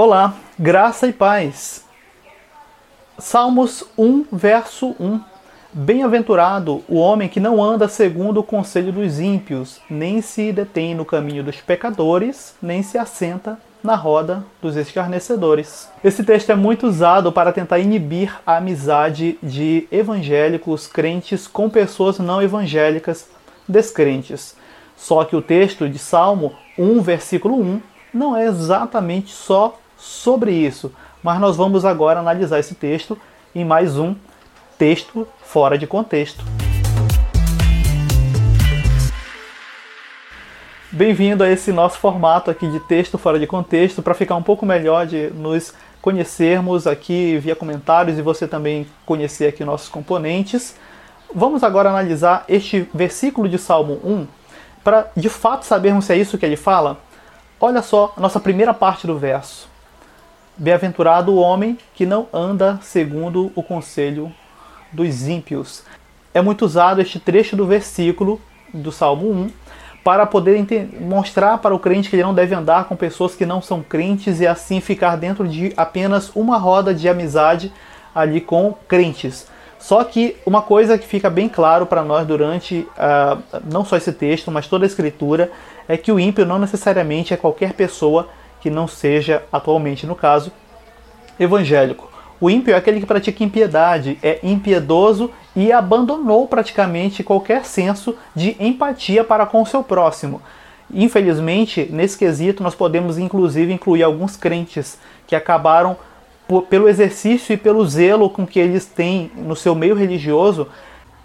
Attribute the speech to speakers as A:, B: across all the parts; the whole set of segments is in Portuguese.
A: Olá, graça e paz. Salmos 1, verso 1. Bem-aventurado o homem que não anda segundo o conselho dos ímpios, nem se detém no caminho dos pecadores, nem se assenta na roda dos escarnecedores. Esse texto é muito usado para tentar inibir a amizade de evangélicos crentes com pessoas não evangélicas descrentes. Só que o texto de Salmo 1, versículo 1, não é exatamente só sobre isso, mas nós vamos agora analisar esse texto em mais um texto fora de contexto. Bem-vindo a esse nosso formato aqui de texto fora de contexto, para ficar um pouco melhor de nos conhecermos aqui via comentários e você também conhecer aqui nossos componentes. Vamos agora analisar este versículo de Salmo 1 para de fato sabermos se é isso que ele fala. Olha só a nossa primeira parte do verso. Bem-aventurado o homem que não anda segundo o conselho dos ímpios. É muito usado este trecho do versículo do Salmo 1 para poder mostrar para o crente que ele não deve andar com pessoas que não são crentes e assim ficar dentro de apenas uma roda de amizade ali com crentes. Só que uma coisa que fica bem claro para nós durante uh, não só esse texto, mas toda a escritura, é que o ímpio não necessariamente é qualquer pessoa que não seja, atualmente no caso, evangélico. O ímpio é aquele que pratica impiedade, é impiedoso e abandonou praticamente qualquer senso de empatia para com o seu próximo. Infelizmente, nesse quesito, nós podemos inclusive incluir alguns crentes que acabaram, pelo exercício e pelo zelo com que eles têm no seu meio religioso,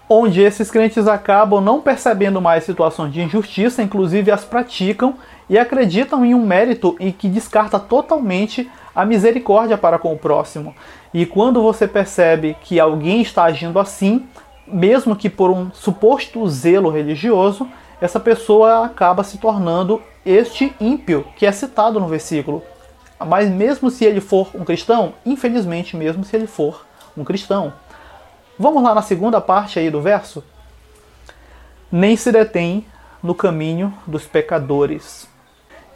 A: onde esses crentes acabam não percebendo mais situações de injustiça, inclusive as praticam e acreditam em um mérito e que descarta totalmente a misericórdia para com o próximo. E quando você percebe que alguém está agindo assim, mesmo que por um suposto zelo religioso, essa pessoa acaba se tornando este ímpio que é citado no versículo. Mas mesmo se ele for um cristão, infelizmente mesmo se ele for um cristão. Vamos lá na segunda parte aí do verso? Nem se detém no caminho dos pecadores.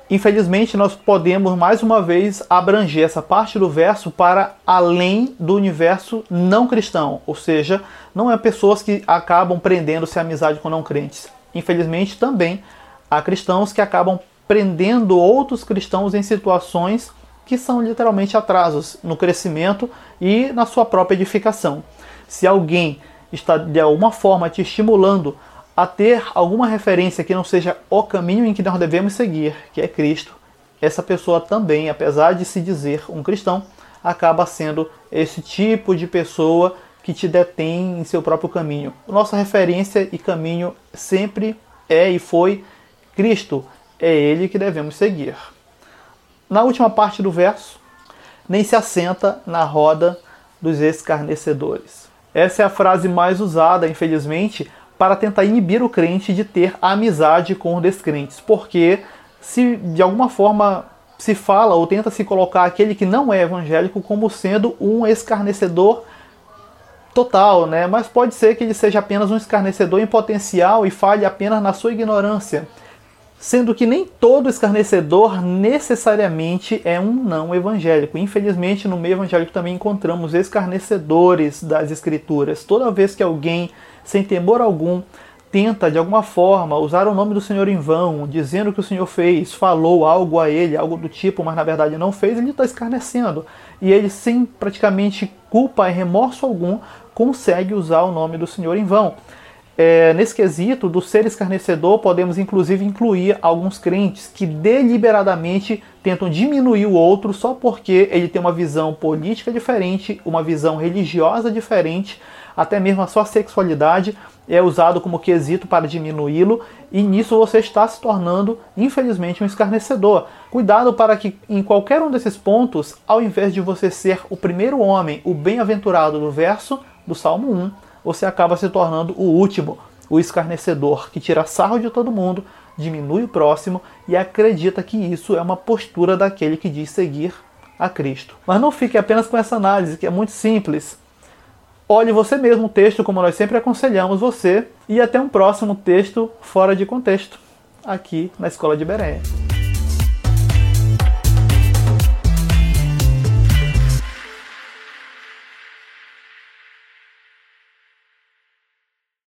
A: Infelizmente, nós podemos mais uma vez abranger essa parte do verso para além do universo não cristão, ou seja, não é pessoas que acabam prendendo-se a amizade com não crentes. Infelizmente, também há cristãos que acabam prendendo outros cristãos em situações que são literalmente atrasos no crescimento e na sua própria edificação. Se alguém está de alguma forma te estimulando a ter alguma referência que não seja o caminho em que nós devemos seguir, que é Cristo, essa pessoa também, apesar de se dizer um cristão, acaba sendo esse tipo de pessoa que te detém em seu próprio caminho. Nossa referência e caminho sempre é e foi Cristo, é Ele que devemos seguir. Na última parte do verso, nem se assenta na roda dos escarnecedores. Essa é a frase mais usada, infelizmente, para tentar inibir o crente de ter amizade com descrentes, porque se de alguma forma se fala ou tenta se colocar aquele que não é evangélico como sendo um escarnecedor total, né? Mas pode ser que ele seja apenas um escarnecedor em potencial e falhe apenas na sua ignorância. Sendo que nem todo escarnecedor necessariamente é um não evangélico. Infelizmente, no meio evangélico também encontramos escarnecedores das escrituras. Toda vez que alguém sem temor algum, tenta de alguma forma usar o nome do Senhor em vão, dizendo que o Senhor fez, falou algo a ele, algo do tipo, mas na verdade não fez, ele está escarnecendo. E ele, sem praticamente culpa e remorso algum, consegue usar o nome do Senhor em vão. É, nesse quesito do ser escarnecedor, podemos inclusive incluir alguns crentes que deliberadamente tentam diminuir o outro só porque ele tem uma visão política diferente, uma visão religiosa diferente, até mesmo a sua sexualidade é usado como quesito para diminuí-lo, e nisso você está se tornando, infelizmente, um escarnecedor. Cuidado para que em qualquer um desses pontos, ao invés de você ser o primeiro homem, o bem-aventurado do verso do Salmo 1, você acaba se tornando o último, o escarnecedor, que tira sarro de todo mundo, diminui o próximo e acredita que isso é uma postura daquele que diz seguir a Cristo. Mas não fique apenas com essa análise, que é muito simples. Olhe você mesmo o texto, como nós sempre aconselhamos você, e até um próximo texto fora de contexto, aqui na Escola de Bereia.